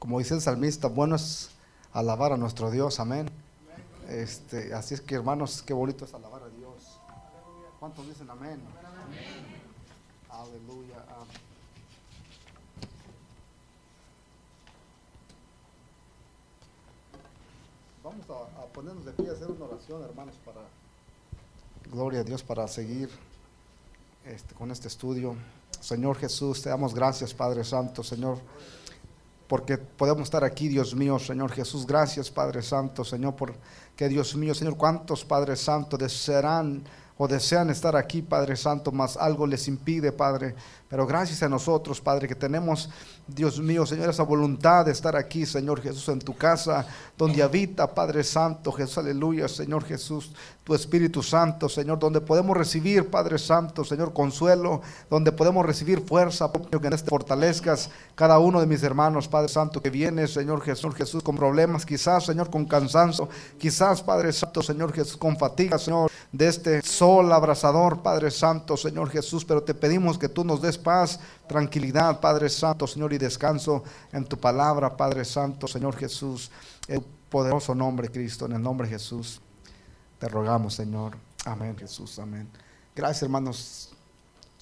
como dice el salmista, bueno es alabar a nuestro Dios, amén. Este, así es que hermanos, qué bonito es alabar a Dios. ¿Cuántos dicen amén? Aleluya. Vamos a, ponernos de pie a hacer una oración, hermanos, para gloria a Dios, para seguir este, con este estudio. Señor Jesús, te damos gracias, Padre Santo, Señor porque podemos estar aquí, Dios mío, Señor Jesús. Gracias, Padre Santo, Señor, porque Dios mío, Señor, cuántos Padre Santo desearán o desean estar aquí, Padre Santo, mas algo les impide, Padre. Pero gracias a nosotros, Padre, que tenemos, Dios mío, Señor, esa voluntad de estar aquí, Señor Jesús, en tu casa, donde habita, Padre Santo, Jesús, aleluya, Señor Jesús, tu Espíritu Santo, Señor, donde podemos recibir, Padre Santo, Señor, consuelo, donde podemos recibir fuerza, que en este fortalezcas cada uno de mis hermanos, Padre Santo, que viene, Señor Jesús, Jesús, con problemas, quizás, Señor, con cansancio, quizás, Padre Santo, Señor Jesús, con fatiga, Señor, de este sol abrasador, Padre Santo, Señor Jesús, pero te pedimos que tú nos des paz, tranquilidad, Padre Santo, Señor, y descanso en tu palabra, Padre Santo, Señor Jesús, en poderoso nombre, Cristo, en el nombre de Jesús. Te rogamos, Señor. Amén, Jesús, amén. Gracias, hermanos.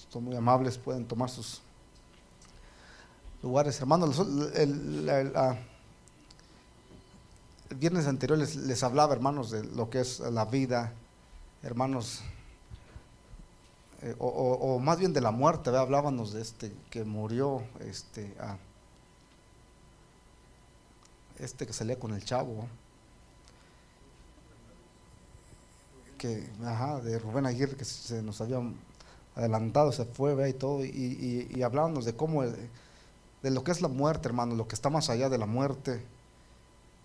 Son muy amables, pueden tomar sus lugares. Hermanos, el, el, viernes anterior les, les, hablaba, hermanos, de lo que es la vida, hermanos, eh, o, más bien de la muerte, hablábamos de este que murió, este, este que salía con el chavo, que, ajá, de Rubén Aguirre, que se nos había adelantado, se fue, y todo, y, hablábamos de cómo, de lo que es la muerte, hermano, lo que está más allá de la muerte.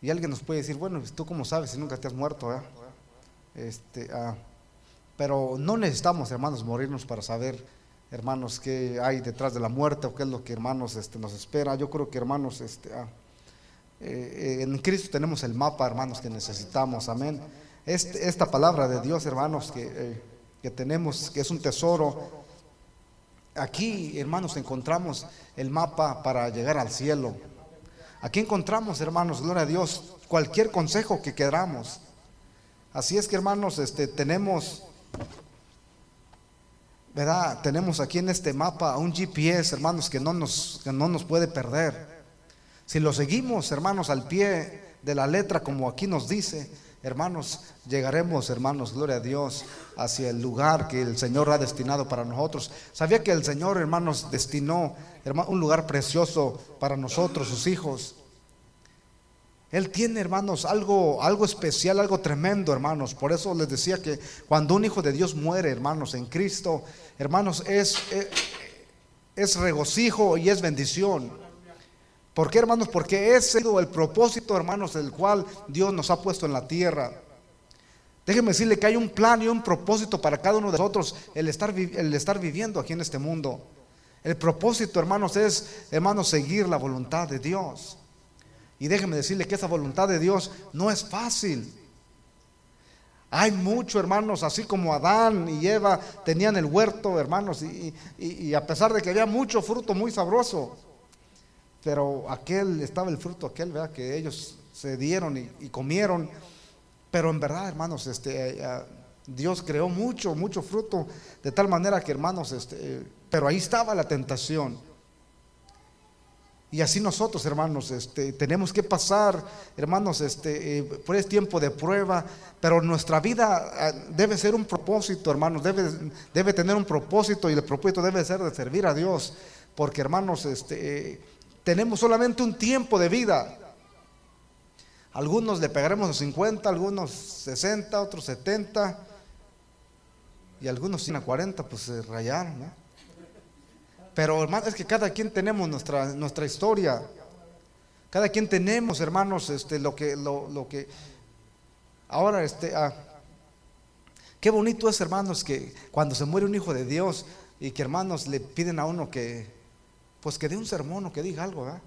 Y alguien nos puede decir, bueno, ¿tú cómo sabes si nunca te has muerto? Este, ah, pero no necesitamos, hermanos, morirnos para saber, hermanos, qué hay detrás de la muerte o qué es lo que, hermanos, este, nos espera. Yo creo que, hermanos, este, ah, eh, en Cristo tenemos el mapa, hermanos, que necesitamos. Amén. Este, esta palabra de Dios, hermanos, que, eh, que tenemos, que es un tesoro. Aquí, hermanos, encontramos el mapa para llegar al cielo. Aquí encontramos, hermanos, gloria a Dios, cualquier consejo que queramos. Así es que, hermanos, tenemos ¿verdad? Tenemos aquí en este mapa un GPS, hermanos, que no nos, que no nos puede perder. Si lo seguimos, hermanos, al pie de la letra, como aquí nos dice, hermanos, llegaremos, hermanos, gloria a Dios, hacia el lugar que el Señor ha destinado para nosotros. Sabía que el Señor, hermanos, destinó un lugar precioso para nosotros, sus hijos. Él tiene, hermanos, algo, algo especial, algo tremendo, hermanos. Por eso les decía que cuando un hijo de Dios muere, hermanos, en Cristo, hermanos, es, es, es regocijo y es bendición. ¿Por qué, hermanos? Porque ese es el propósito, hermanos, del cual Dios nos ha puesto en la tierra. Déjenme decirle que hay un plan y un propósito para cada uno de nosotros el estar, el estar viviendo aquí en este mundo. El propósito, hermanos, es, hermanos, seguir la voluntad de Dios. Y déjeme decirle que esa voluntad de Dios no es fácil. Hay mucho, hermanos, así como Adán y Eva tenían el huerto, hermanos, y, a pesar de que había mucho fruto muy sabroso, pero aquel estaba el fruto, aquel, ¿verdad? Que ellos se dieron y, comieron. Pero en verdad, hermanos, este, eh, Dios creó mucho, mucho fruto, de tal manera que, hermanos, este, pero ahí estaba la tentación. Y así nosotros, hermanos, este, tenemos que pasar, hermanos, este, eh, por este tiempo de prueba, pero nuestra vida ah, debe ser un propósito, hermanos, debe, debe tener un propósito y el propósito debe ser de servir a Dios, porque, hermanos, este, eh, tenemos solamente un tiempo de vida. Algunos le pegaremos a 50, algunos 60, otros 70 y algunos a 40, pues se rayaron, ¿no? Pero hermanos, es que cada quien tenemos nuestra, nuestra historia. Cada quien tenemos, hermanos, este, lo que, lo, que. Ahora, este, ah, qué bonito es, hermanos, que cuando se muere un hijo de Dios y que hermanos le piden a uno que, pues que dé un sermón o que diga algo, ¿verdad?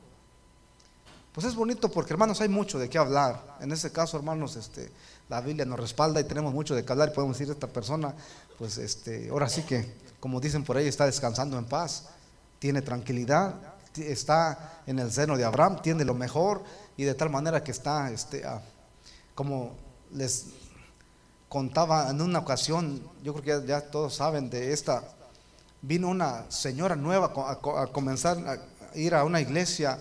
Pues es bonito porque, hermanos, hay mucho de qué hablar. En ese caso, hermanos, este, la Biblia nos respalda y tenemos mucho de qué hablar y podemos decir, esta persona, pues, este, ahora sí que, como dicen por ahí, está descansando en paz tiene tranquilidad, está en el seno de Abraham, tiene lo mejor y de tal manera que está, este, ah, como les contaba en una ocasión, yo creo que ya, todos saben de esta, vino una señora nueva a, comenzar a ir a una iglesia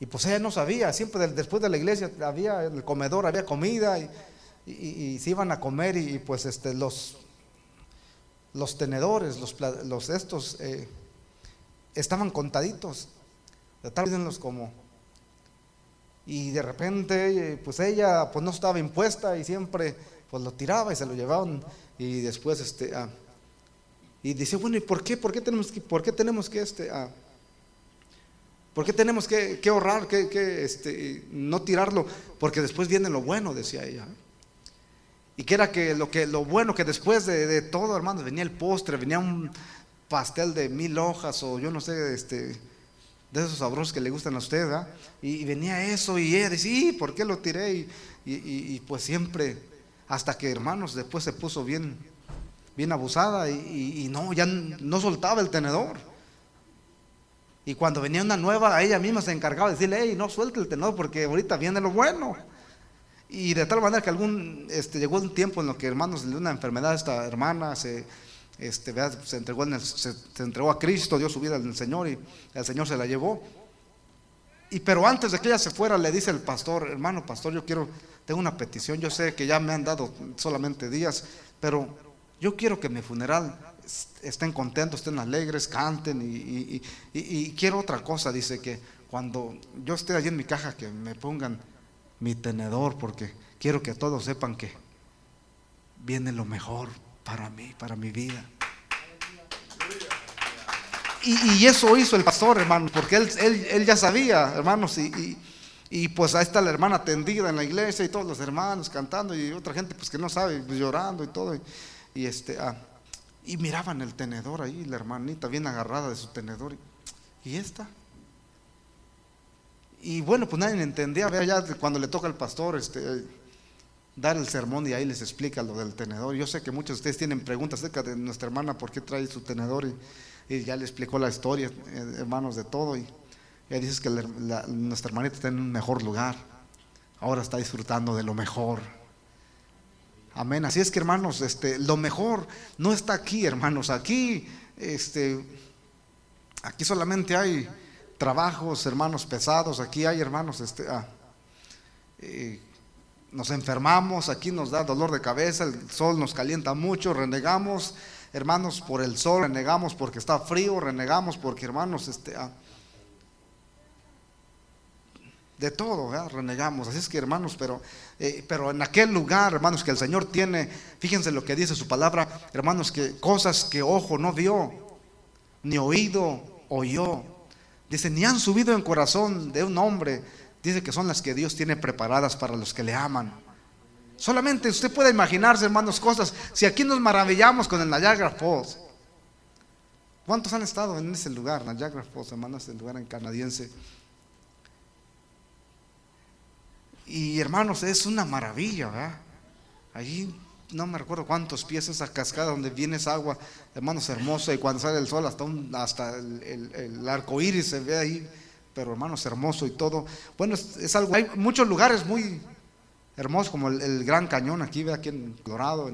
y pues ella no sabía, siempre después de la iglesia había el comedor, había comida y, se iban a comer y, pues este, los, los tenedores, los, los estos, eh, estaban contaditos, tal como. Y de repente pues ella pues no estaba impuesta y siempre pues lo tiraba y se lo llevaban. Y después este ah, y dice bueno y por qué por qué tenemos que por qué tenemos que este ah, por qué tenemos que, ahorrar que, que, este no tirarlo porque después viene lo bueno decía ella. Y que era que lo que lo bueno que después de, de todo hermano venía el postre venía un pastel de mil hojas o yo no sé este de esos sabrosos que le gustan a usted, y, venía eso y ella decía, ¿por qué lo tiré? Y, pues siempre, hasta que hermanos, después se puso bien, bien abusada y, no, ya no soltaba el tenedor. Y cuando venía una nueva, ella misma se encargaba de decirle, hey, no suelte el tenedor porque ahorita viene lo bueno. Y de tal manera que algún, este, llegó un tiempo en lo que hermanos de una enfermedad, esta hermana se este, se, entregó se, entregó a Cristo, dio su vida al Señor y el Señor se la llevó. Y pero antes de que ella se fuera, le dice el pastor, hermano pastor, yo quiero, tengo una petición, yo sé que ya me han dado solamente días, pero yo quiero que mi funeral estén contentos, estén alegres, canten y, y quiero otra cosa, dice que cuando yo esté allí en mi caja, que me pongan mi tenedor, porque quiero que todos sepan que viene lo mejor para mí, para mi vida. Y, eso hizo el pastor, hermano, porque él, él, ya sabía, hermanos, y, y, pues ahí está la hermana tendida en la iglesia y todos los hermanos cantando y otra gente pues que no sabe, pues, llorando y todo. Y, este, ah, y miraban el tenedor ahí, la hermanita bien agarrada de su tenedor. ¿Y esta? Y bueno, pues nadie entendía, vea ya cuando le toca al pastor, este dar el sermón y ahí les explica lo del tenedor. Yo sé que muchos de ustedes tienen preguntas acerca de nuestra hermana, por qué trae su tenedor y, ya le explicó la historia, eh, hermanos, de todo. Y ella dice que nuestra hermanita está en un mejor lugar, ahora está disfrutando de lo mejor. Amén. Así es que hermanos, este, lo mejor no está aquí, hermanos. Aquí, este, aquí solamente hay trabajos, hermanos, pesados. Aquí hay, hermanos, este, ah, eh, nos enfermamos, aquí nos da dolor de cabeza, el sol nos calienta mucho, renegamos, hermanos, por el sol, renegamos porque está frío, renegamos porque, hermanos, este, ah, de todo, renegamos. Así es que, hermanos, pero, eh, pero en aquel lugar, hermanos, que el Señor tiene, fíjense lo que dice su palabra, hermanos, que cosas que ojo no vio, ni oído oyó. Dice, ni han subido en corazón de un hombre dice que son las que Dios tiene preparadas para los que le aman. Solamente usted puede imaginarse, hermanos, cosas. Si aquí nos maravillamos con el Niagara Falls, ¿cuántos han estado en ese lugar, Niagara Falls, hermanos, el lugar en canadiense? Y hermanos, es una maravilla, ¿verdad? Allí no me recuerdo cuántos pies esa cascada donde viene esa agua, hermanos, hermosa, y cuando sale el sol hasta, hasta el arco iris se ve ahí pero hermanos, hermoso y todo. Bueno, es, algo, hay muchos lugares muy hermosos, como el, Gran Cañón aquí, ve aquí en Colorado.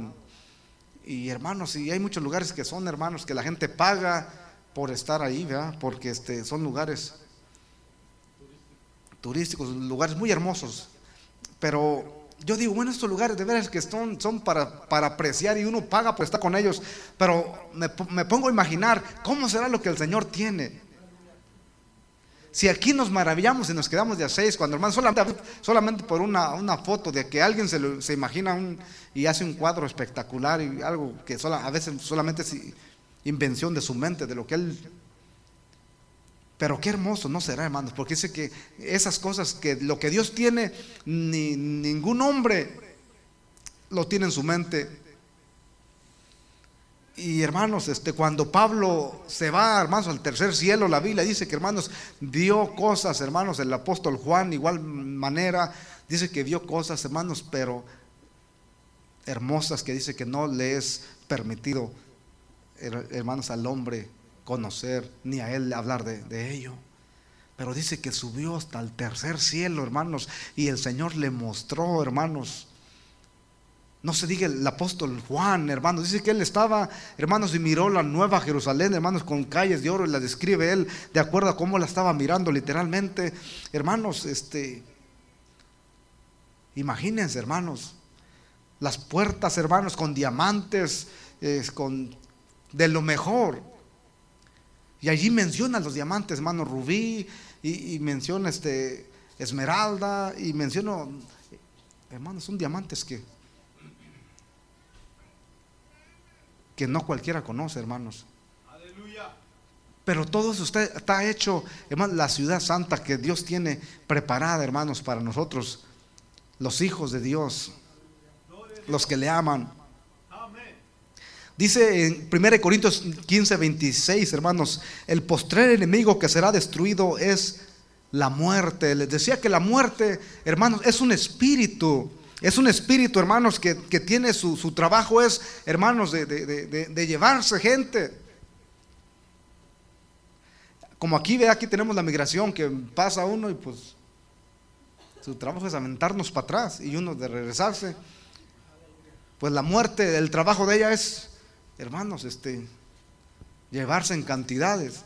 y hermanos, y hay muchos lugares que son hermanos, que la gente paga por estar ahí, ¿verdad? Porque este, son lugares turísticos, lugares muy hermosos. Pero yo digo, bueno, estos lugares de veras que son, son para, para apreciar y uno paga por estar con ellos. Pero me, me pongo a imaginar cómo será lo que el Señor tiene si aquí nos maravillamos y nos quedamos de a seis, cuando hermano, solamente, por una, una, foto de que alguien se, se imagina un, y hace un cuadro espectacular y algo que a veces solamente es invención de su mente, de lo que él... Pero qué hermoso no será, hermanos, porque dice que esas cosas que lo que Dios tiene, ni ningún hombre lo tiene en su mente y hermanos, este, cuando Pablo se va, hermanos, al tercer cielo, la Biblia dice que, hermanos, vio cosas, hermanos, el apóstol Juan, igual manera, dice que vio cosas, hermanos, pero hermosas que dice que no le es permitido, hermanos, al hombre conocer ni a él hablar de ello. Pero dice que subió hasta el tercer cielo, hermanos, y el Señor le mostró, hermanos, no se diga el apóstol Juan, hermanos. Dice que él estaba, hermanos, y miró la nueva Jerusalén, hermanos, con calles de oro, y la describe él de acuerdo a cómo la estaba mirando literalmente. Hermanos, este, imagínense, hermanos, las puertas, hermanos, con diamantes, con de lo mejor. Y allí menciona los diamantes, hermano, rubí, y, menciona este, esmeralda, y menciona, hermanos, son diamantes que que no cualquiera conoce, hermanos. Aleluya. Pero todo eso está, está hecho, hermanos, la ciudad santa que Dios tiene preparada, hermanos, para nosotros, los hijos de Dios, los que le aman. Dice en 1 Corintios 15, 26, hermanos, el postrer enemigo que será destruido es la muerte. Les decía que la muerte, hermanos, es un espíritu es un espíritu, hermanos, que, tiene su, trabajo, es, hermanos, de, llevarse gente. Como aquí, ve, aquí tenemos la migración que pasa uno y pues su trabajo es aventarnos para atrás y uno de regresarse. Pues la muerte, el trabajo de ella es, hermanos, este, llevarse en cantidades.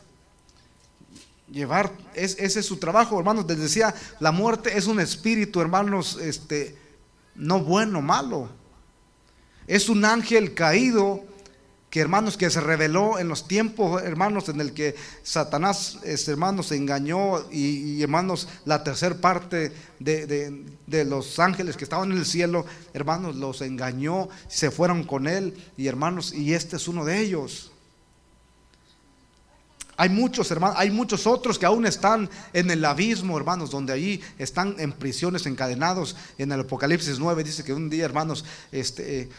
Llevar, es, ese es su trabajo, hermanos. Les decía, la muerte es un espíritu, hermanos, este, no bueno, malo. Es un ángel caído que hermanos que se reveló en los tiempos, hermanos, en el que Satanás, este, hermanos, se engañó y, hermanos, la tercera parte de, de, los ángeles que estaban en el cielo, hermanos, los engañó, se fueron con él y hermanos, y este es uno de ellos. Hay muchos hermanos, hay muchos otros que aún están en el abismo, hermanos, donde allí están en prisiones encadenados. En el Apocalipsis 9 dice que un día, hermanos, este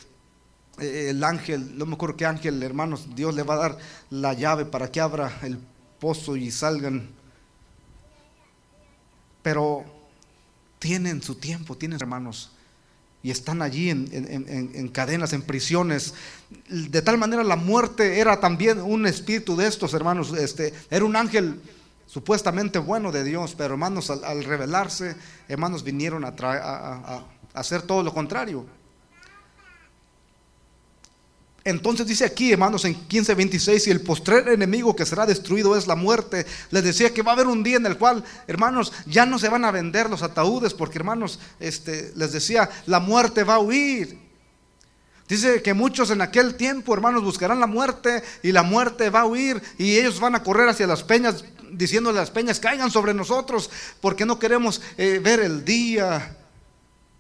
eh, el ángel, no me acuerdo qué ángel, hermanos, Dios le va a dar la llave para que abra el pozo y salgan. Pero tienen su tiempo, tienen hermanos y están allí en, cadenas, en prisiones. De tal manera la muerte era también un espíritu de estos hermanos. Este, era un ángel supuestamente bueno de Dios, pero hermanos, al, revelarse, hermanos, vinieron a, a hacer todo lo contrario. Entonces dice aquí, hermanos, en 15:26, y el postrer enemigo que será destruido es la muerte. Les decía que va a haber un día en el cual, hermanos, ya no se van a vender los ataúdes, porque, hermanos, este, les decía, la muerte va a huir. Dice que muchos en aquel tiempo, hermanos, buscarán la muerte y la muerte va a huir y ellos van a correr hacia las peñas, diciéndole a las peñas, caigan sobre nosotros, porque no queremos eh, ver el día,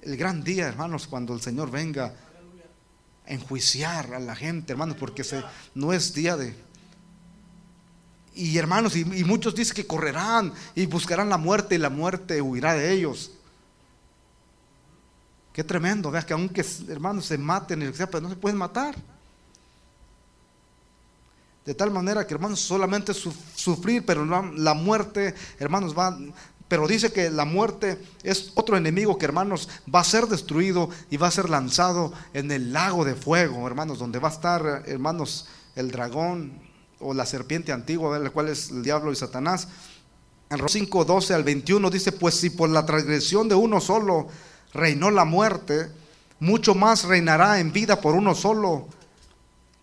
el gran día, hermanos, cuando el Señor venga enjuiciar a la gente, hermanos, porque se, no es día de... Y hermanos, y, muchos dicen que correrán y buscarán la muerte y la muerte huirá de ellos. Qué tremendo, veas que aunque hermanos se maten, pero no se pueden matar. De tal manera que hermanos solamente sufrir, pero la muerte, hermanos, va, pero dice que la muerte es otro enemigo que, hermanos, va a ser destruido y va a ser lanzado en el lago de fuego, hermanos, donde va a estar, hermanos, el dragón o la serpiente antigua, la cual es el diablo y Satanás. En 5, 12 al 21 dice, pues si por la transgresión de uno solo reinó la muerte, mucho más reinará en vida por uno solo,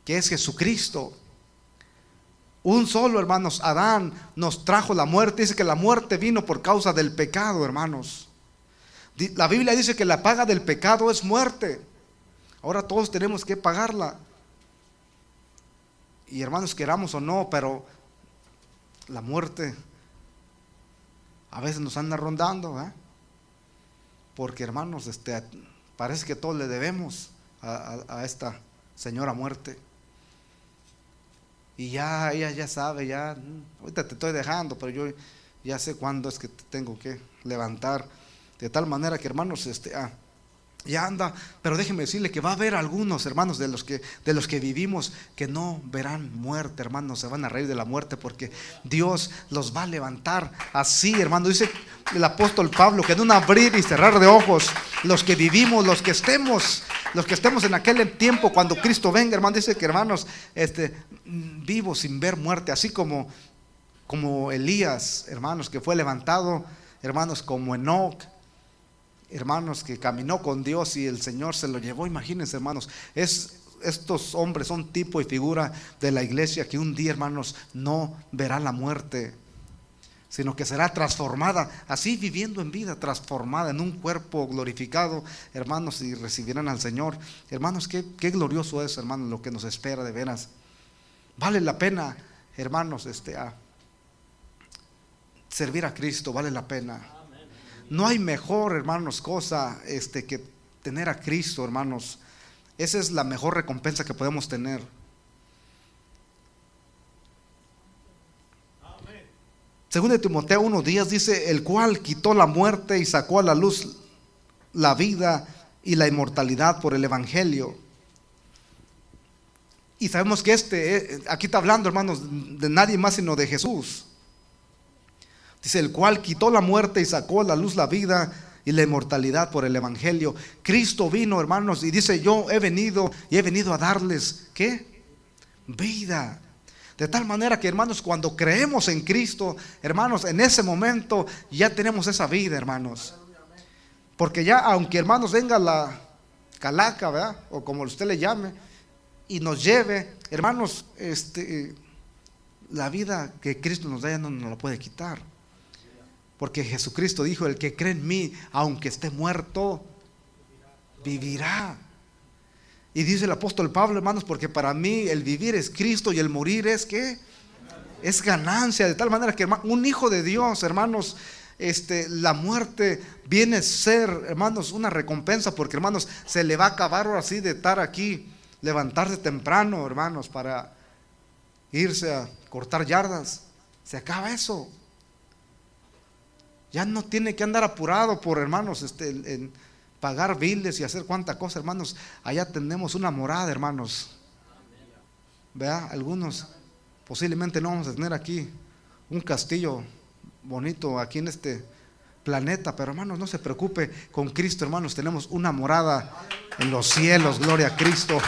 que es Jesucristo. Un solo, hermanos, Adán nos trajo la muerte. Dice que la muerte vino por causa del pecado, hermanos. La Biblia dice que la paga del pecado es muerte. Ahora todos tenemos que pagarla. Y hermanos, queramos o no, pero la muerte a veces nos anda rondando, ¿eh? porque hermanos, este, parece que todos le debemos a esta señora muerte. Y ya ella ya sabe, ya, mm, ahorita te estoy dejando, pero yo ya sé cuándo es que te tengo que levantar. De tal manera que hermanos, este, ah, ya anda, pero déjenme decirle que va a haber algunos hermanos de los que de los que vivimos que no verán muerte, hermanos, se van a reír de la muerte porque Dios los va a levantar así, hermano. Dice el apóstol Pablo que en un abrir y cerrar de ojos, los que vivimos, los que estemos los que estemos en aquel tiempo cuando Cristo venga, hermano, dice que hermanos, este, vivos sin ver muerte, así como, como Elías, hermanos, que fue levantado, hermanos, como Enoch, hermanos, que caminó con Dios y el Señor se lo llevó, imagínense, hermanos, es, estos hombres son tipo y figura de la iglesia que un día, hermanos, no verá la muerte sino que será transformada, así viviendo en vida, transformada en un cuerpo glorificado, hermanos, y recibirán al Señor. Hermanos, qué, glorioso es, hermanos, lo que nos espera de veras. Vale la pena, hermanos, este, a servir a Cristo, vale la pena. No hay mejor, hermanos, cosa este, que tener a Cristo, hermanos. Esa es la mejor recompensa que podemos tener. Según de Timoteo 1 días dice, el cual quitó la muerte y sacó a la luz la vida y la inmortalidad por el Evangelio. Y sabemos que este, eh, aquí está hablando hermanos, de nadie más sino de Jesús. Dice, el cual quitó la muerte y sacó a la luz la vida y la inmortalidad por el Evangelio. Cristo vino, hermanos, y dice, yo he venido y he venido a darles, ¿qué? Vida de tal manera que, hermanos, cuando creemos en Cristo, hermanos, en ese momento ya tenemos esa vida, hermanos. Porque ya, aunque, hermanos, venga la calaca, ¿verdad? O como usted le llame, y nos lleve, hermanos, este, la vida que Cristo nos da ya no nos la puede quitar. Porque Jesucristo dijo, el que cree en mí, aunque esté muerto, vivirá. Y dice el apóstol Pablo, hermanos, porque para mí el vivir es Cristo y el morir es que es ganancia, de tal manera que un hijo de Dios, hermanos, este, la muerte viene a ser, hermanos, una recompensa, porque hermanos, se le va a acabar ahora sí de estar aquí, levantarse temprano, hermanos, para irse a cortar yardas. Se acaba eso. Ya no tiene que andar apurado por hermanos, este, en, pagar biles y hacer cuánta cosa, hermanos. Allá tenemos una morada, hermanos. Vea, algunos posiblemente no vamos a tener aquí un castillo bonito aquí en este planeta, pero hermanos, no se preocupe, con Cristo, hermanos, tenemos una morada en los cielos, gloria a Cristo.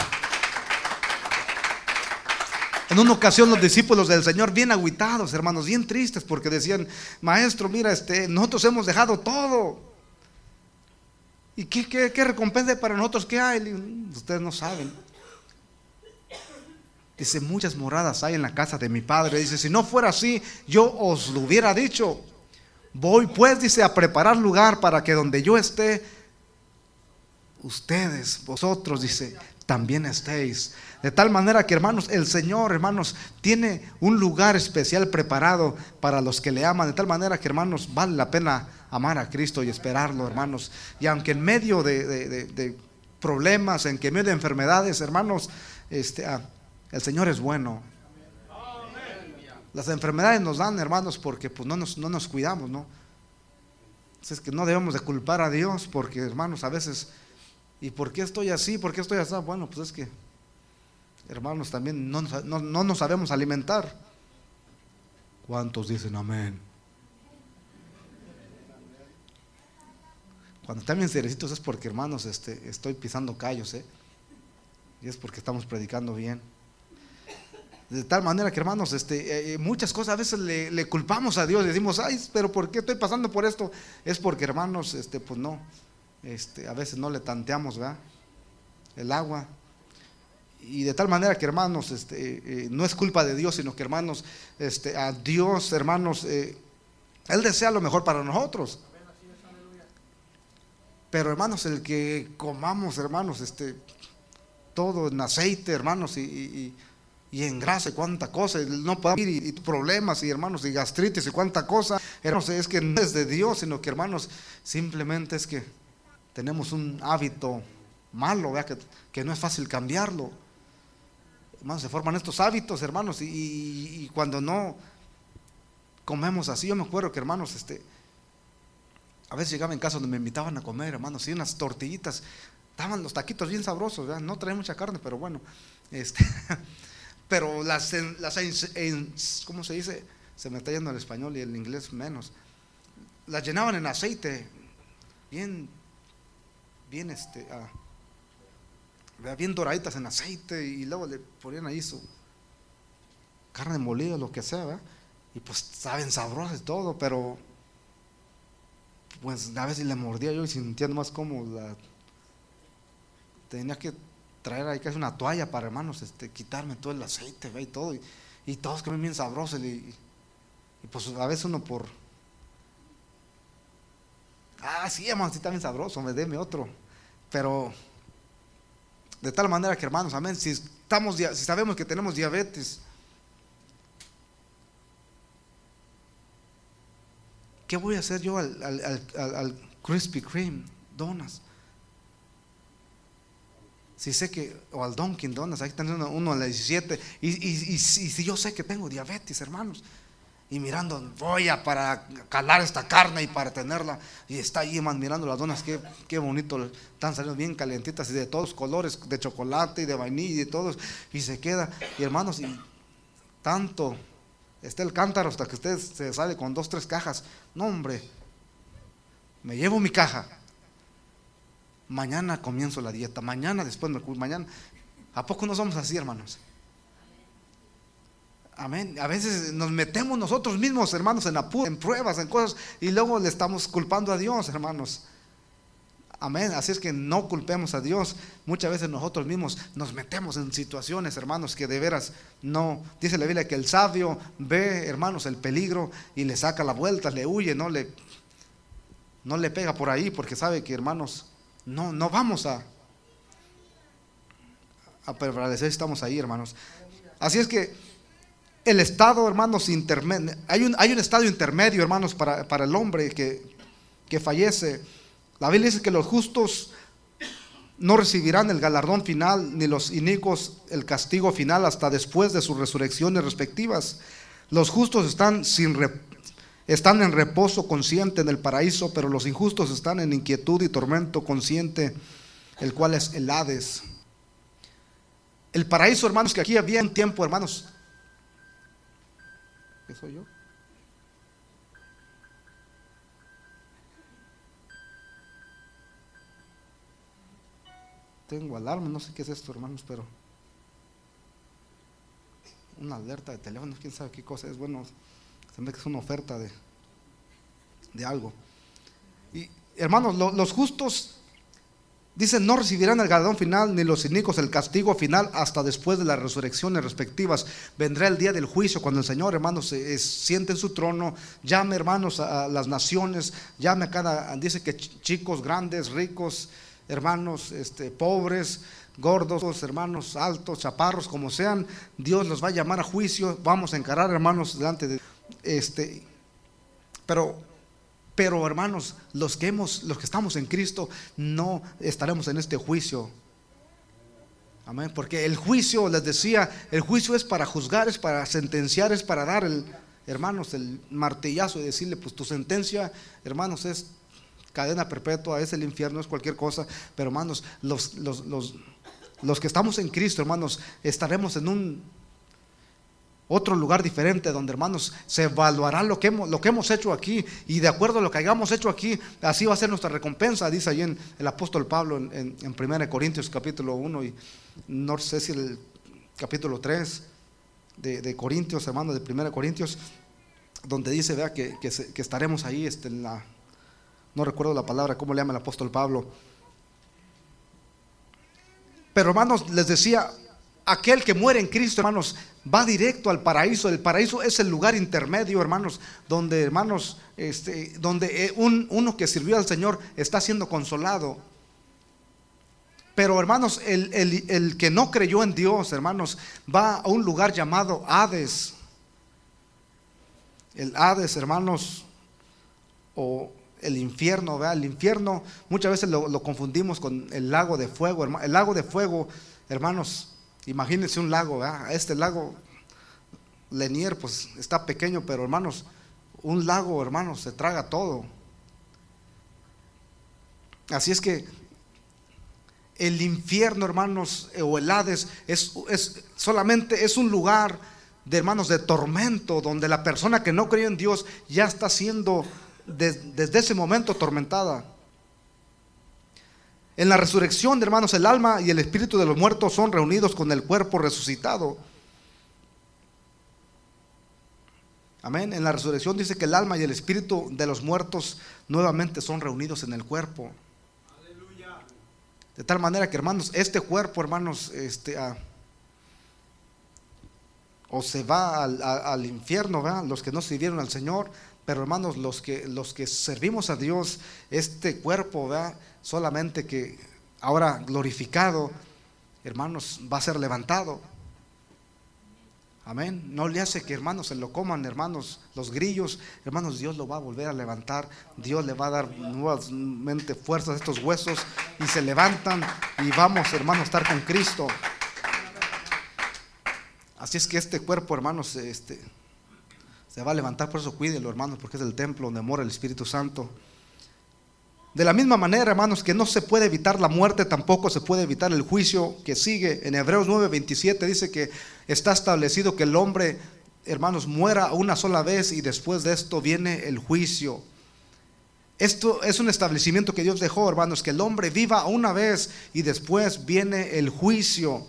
En una ocasión los discípulos del Señor bien aguitados, hermanos, bien tristes, porque decían, maestro, mira, este, nosotros hemos dejado todo. ¿Y qué, qué, recompensa para nosotros? ¿Qué hay? Ustedes no saben. Dice, muchas moradas hay en la casa de mi padre. Dice, si no fuera así, yo os lo hubiera dicho. Voy pues, dice, a preparar lugar para que donde yo esté, ustedes, vosotros, dice, también estéis. De tal manera que, hermanos, el Señor, hermanos, tiene un lugar especial preparado para los que le aman. De tal manera que, hermanos, vale la pena amar a Cristo y esperarlo, hermanos. Y aunque en medio de, problemas, en que medio de enfermedades, hermanos, este, ah, el Señor es bueno. Las enfermedades nos dan, hermanos, porque pues, no, nos, no nos cuidamos, ¿no? Es que no debemos de culpar a Dios, porque, hermanos, a veces, ¿y por qué estoy así? ¿Por qué estoy así? Bueno, pues es que hermanos, también no, no, nos sabemos alimentar. ¿Cuántos dicen amén? Cuando están bien es porque, hermanos, este, estoy pisando callos, ¿eh? Y es porque estamos predicando bien. De tal manera que, hermanos, este, eh, muchas cosas a veces le, culpamos a Dios. Decimos, ay, pero ¿por qué estoy pasando por esto? Es porque, hermanos, este, pues no, este, a veces no le tanteamos, ¿verdad? El agua, y de tal manera que hermanos, este, eh, no es culpa de Dios, sino que hermanos, este, a Dios, hermanos, eh, Él desea lo mejor para nosotros. Pero hermanos, el que comamos, hermanos, este, todo en aceite, hermanos, y, en grasa y cuánta cosa, no podemos ir y, problemas, y hermanos, y gastritis y cuánta cosa, hermanos, es que no es de Dios, sino que hermanos, simplemente es que tenemos un hábito malo, ¿vea? Que, que no es fácil cambiarlo. Hermanos, se forman estos hábitos, hermanos, y, cuando no comemos así, yo me acuerdo que, hermanos, este, a veces llegaba en casa donde me invitaban a comer, hermanos, y unas tortillitas, estaban los taquitos bien sabrosos, no traen mucha carne, pero bueno, este, pero las, las ¿cómo se dice? Se me está yendo el español y el inglés menos. Las llenaban en aceite, bien, bien, este, ah, bien doraditas en aceite y luego le ponían ahí su carne molida, lo que sea, ¿verdad? Y pues saben sabrosas y todo, pero pues a veces le mordía yo y sentía más como la tenía que traer ahí casi una toalla para hermanos, este, quitarme todo el aceite, ¿ve? y todo, y, todos comen bien sabrosos, y, pues a veces uno por ah, sí, hermano, sí está bien sabroso, me déme otro. Pero de tal manera que, hermanos, amén, si estamos si sabemos que tenemos diabetes, ¿qué voy a hacer yo al, al, al, al Krispy Kreme, donas? Si sé que, o al Dunkin' Donuts, ahí están uno, a las 17, y, y, si yo sé que tengo diabetes, hermanos, y mirando, voy a para calar esta carne y para tenerla, y está ahí man, mirando las donas, qué, qué bonito, están saliendo bien calientitas y de todos colores, de chocolate y de vainilla y de todos, y se queda, y hermanos, y tanto está el cántaro hasta que usted se sale con dos, tres cajas, no hombre, me llevo mi caja mañana comienzo la dieta, mañana después me mañana. ¿A poco no somos así, hermanos? Amén. A veces nos metemos nosotros mismos, hermanos, en en pruebas, en cosas, y luego le estamos culpando a Dios, hermanos. Amén. Así es que no culpemos a Dios. Muchas veces nosotros mismos nos metemos en situaciones, hermanos, que de veras no. Dice la Biblia que el sabio ve, hermanos, el peligro y le saca la vuelta, le huye, no le, no le pega por ahí, porque sabe que, hermanos, no, no vamos a, a prevalecer, estamos ahí, hermanos. Así es que el estado, hermanos, intermedio, hay un, hay un estado intermedio, hermanos, para, para el hombre que, que fallece. La Biblia dice que los justos no recibirán el galardón final, ni los inicuos el castigo final hasta después de sus resurrecciones respectivas. Los justos están sin, están en reposo consciente en el paraíso, pero los injustos están en inquietud y tormento consciente, el cual es el Hades. El paraíso, hermanos, que aquí había un tiempo, hermanos. ¿Qué soy yo? Tengo alarma, no sé qué es esto, hermanos, pero una alerta de teléfono, quién sabe qué cosa es. Bueno, se ve que es una oferta de, de algo. Y hermanos, los justos dicen no recibirán el galardón final ni los cínicos el castigo final hasta después de las resurrecciones respectivas. Vendrá el día del juicio cuando el Señor, hermanos, se, siente en su trono, llame, hermanos, a, las naciones, llame a cada, dice que chicos, grandes, ricos, hermanos, este, pobres, gordos, hermanos, altos, chaparros, como sean, Dios los va a llamar a juicio. Vamos a encarar, hermanos, delante de este, pero, pero hermanos, los que hemos, los que estamos en Cristo, no estaremos en este juicio. Amén. Porque el juicio, les decía, el juicio es para juzgar, es para sentenciar, es para dar el, hermanos, el martillazo y decirle, pues tu sentencia, hermanos, es cadena perpetua, es el infierno, es cualquier cosa. Pero hermanos, los, los, los, los que estamos en Cristo, hermanos, estaremos en un otro lugar diferente donde hermanos se evaluará lo que, hemos, lo que hemos hecho aquí y de acuerdo a lo que hayamos hecho aquí, así va a ser nuestra recompensa, dice allí en el apóstol Pablo en, en, 1 Corintios capítulo 1 y no sé si el capítulo 3 de, Corintios, hermanos, de 1 Corintios, donde dice, vea, que, que, estaremos ahí este, en no recuerdo la palabra, cómo le llama el apóstol Pablo. Pero hermanos, les decía, aquel que muere en Cristo, hermanos, va directo al paraíso. El paraíso es el lugar intermedio, hermanos, donde, hermanos, este, donde eh, un, uno que sirvió al Señor está siendo consolado. Pero, hermanos, el, el que no creyó en Dios, hermanos, va a un lugar llamado Hades. El Hades, hermanos, o el infierno, ¿verdad? El infierno muchas veces lo, confundimos con el lago de fuego. El lago de fuego, hermanos, Imagínense un lago, este lago Lenier pues está pequeño, pero hermanos, un lago, hermanos, se traga todo. Así es que el infierno, hermanos, o el Hades, es, solamente es un lugar de hermanos de tormento, donde la persona que no creyó en Dios ya está siendo desde ese momento atormentada. En la resurrección, hermanos, el alma y el espíritu de los muertos son reunidos con el cuerpo resucitado. Amén. En la resurrección dice que el alma y el espíritu de los muertos nuevamente son reunidos en el cuerpo. De tal manera que, hermanos, este cuerpo, hermanos, este, ah, o se va al, infierno, los que no sirvieron al Señor, pero hermanos, los que, los que servimos a Dios, este cuerpo, ¿verdad? solamente que ahora glorificado, hermanos, va a ser levantado. Amén. No le hace que hermanos se lo coman, hermanos, los grillos. Hermanos, Dios lo va a volver a levantar. Dios le va a dar nuevamente fuerzas a estos huesos y se levantan y vamos, hermanos, a estar con Cristo. Así es que este cuerpo, hermanos, este, se va a levantar. Por eso cuídelo, hermanos, porque es el templo donde mora el Espíritu Santo. De la misma manera, hermanos, que no se puede evitar la muerte, tampoco se puede evitar el juicio que sigue. En Hebreos 9:27 dice que está establecido que el hombre, hermanos, muera una sola vez y después de esto viene el juicio. Esto es un establecimiento que Dios dejó, hermanos, que el hombre viva una vez y después viene el juicio.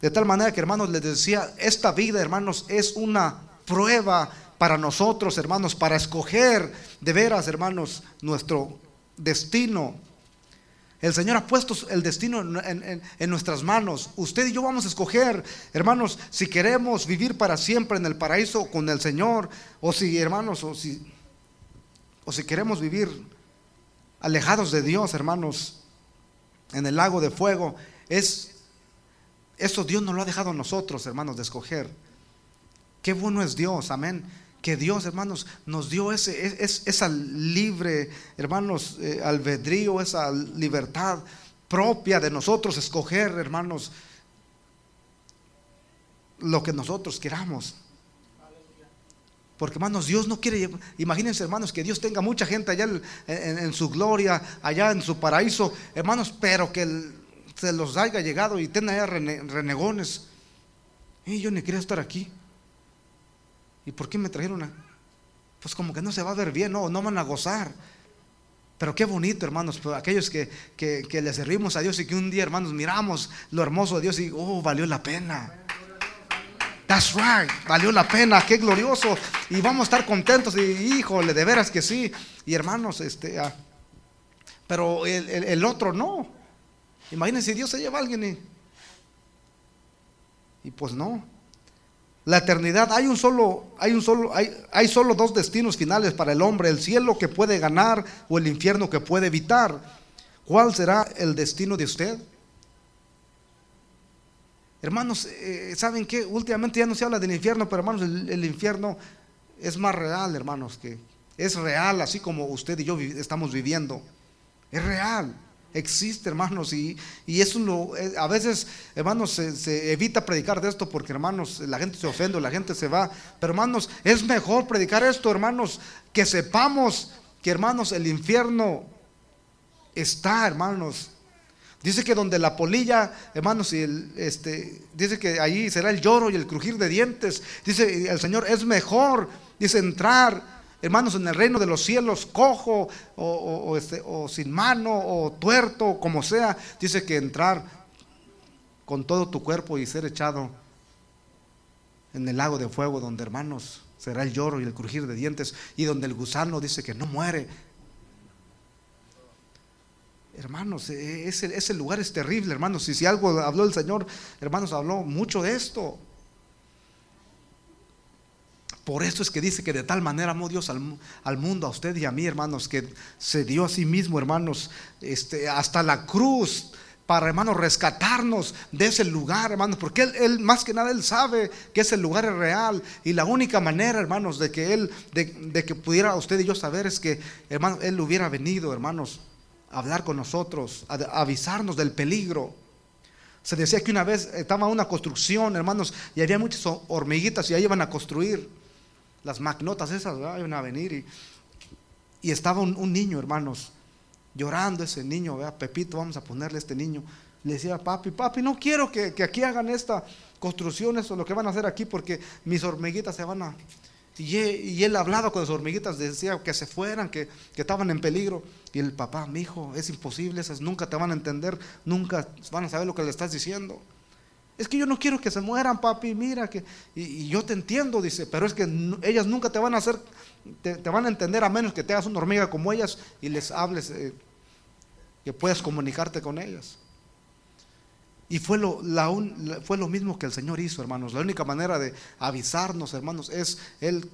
De tal manera que, hermanos, les decía, esta vida, hermanos, es una prueba para nosotros, hermanos, para escoger de veras, hermanos, nuestro destino. El Señor ha puesto el destino en, nuestras manos. Usted y yo vamos a escoger, hermanos, si queremos vivir para siempre en el paraíso con el Señor, o si, hermanos, o si, o si queremos vivir alejados de Dios, hermanos, en el lago de fuego. Es eso Dios nos lo ha dejado a nosotros, hermanos, de escoger. Qué bueno es Dios, amén que Dios, hermanos, nos dio ese, esa libre, hermanos, eh, albedrío, esa libertad propia de nosotros escoger, hermanos, lo que nosotros queramos. Porque hermanos, Dios no quiere, imagínense hermanos, que Dios tenga mucha gente allá en, su gloria, allá en su paraíso, hermanos, pero que se los haya llegado y tenga allá renegones. Y yo ni quería estar aquí. ¿Y por qué me trajeron a.? Pues como que no se va a ver bien, no, no van a gozar. Pero qué bonito, hermanos, pues, aquellos que, que, le servimos a Dios y que un día, hermanos, miramos lo hermoso de Dios y, oh, valió la pena. That's right, valió la pena, qué glorioso. Y vamos a estar contentos y, híjole, de veras que sí. Y hermanos, este, ah, pero el, otro no. Imagínense, Dios se lleva a alguien y, y pues no. La eternidad, hay un solo, hay un solo, hay, hay solo dos destinos finales para el hombre, el cielo que puede ganar o el infierno que puede evitar. ¿Cuál será el destino de usted? Hermanos, eh, ¿saben qué? Últimamente ya no se habla del infierno, pero hermanos, el, infierno es más real, hermanos, que es real, así como usted y yo estamos viviendo. Es real. Existe, hermanos, y, y eso lo, eh, a veces, hermanos, se, evita predicar de esto porque, hermanos, la gente se ofende, la gente se va. Pero, hermanos, es mejor predicar esto, hermanos, que sepamos que, hermanos, el infierno está, hermanos. Dice que donde la polilla, hermanos, y el, este, dice que ahí será el lloro y el crujir de dientes. Dice el Señor, es mejor, dice, entrar hermanos, en el reino de los cielos, cojo o, este, sin mano o tuerto, como sea, dice que entrar con todo tu cuerpo y ser echado en el lago de fuego, donde hermanos será el lloro y el crujir de dientes, y donde el gusano dice que no muere. Hermanos, e, ese, ese lugar es terrible, hermanos. Y si algo habló el Señor, hermanos, habló mucho de esto. Por eso es que dice que de tal manera amó Dios al, mundo, a usted y a mí, hermanos, que se dio a sí mismo, hermanos, este, hasta la cruz para, hermanos, rescatarnos de ese lugar, hermanos, porque él, más que nada, Él sabe que ese lugar es real y la única manera, hermanos, de que Él, de, que pudiera usted y yo saber es que, hermanos, Él hubiera venido, hermanos, a hablar con nosotros, a, avisarnos del peligro. Se decía que una vez estaba una construcción, hermanos, y había muchas hormiguitas y ahí iban a construir las magnotas esas, iban a venir y, y estaba un, niño, hermanos, llorando ese niño, vea, Pepito, vamos a ponerle este niño. Le decía, papi, papi, no quiero que, aquí hagan esta construcción, eso lo que van a hacer aquí, porque mis hormiguitas se van a... Y él, hablaba con las hormiguitas, decía que se fueran, que, estaban en peligro. Y el papá, mi hijo, es imposible, esas nunca te van a entender, nunca van a saber lo que le estás diciendo. Es que yo no quiero que se mueran, papi, mira que... Y, yo te entiendo, dice, pero es que ellas nunca te van a hacer, te, van a entender a menos que te hagas una hormiga como ellas y les hables, eh, que puedas comunicarte con ellas. Y fue lo, fue lo mismo que el Señor hizo, hermanos. La única manera de avisarnos, hermanos, es Él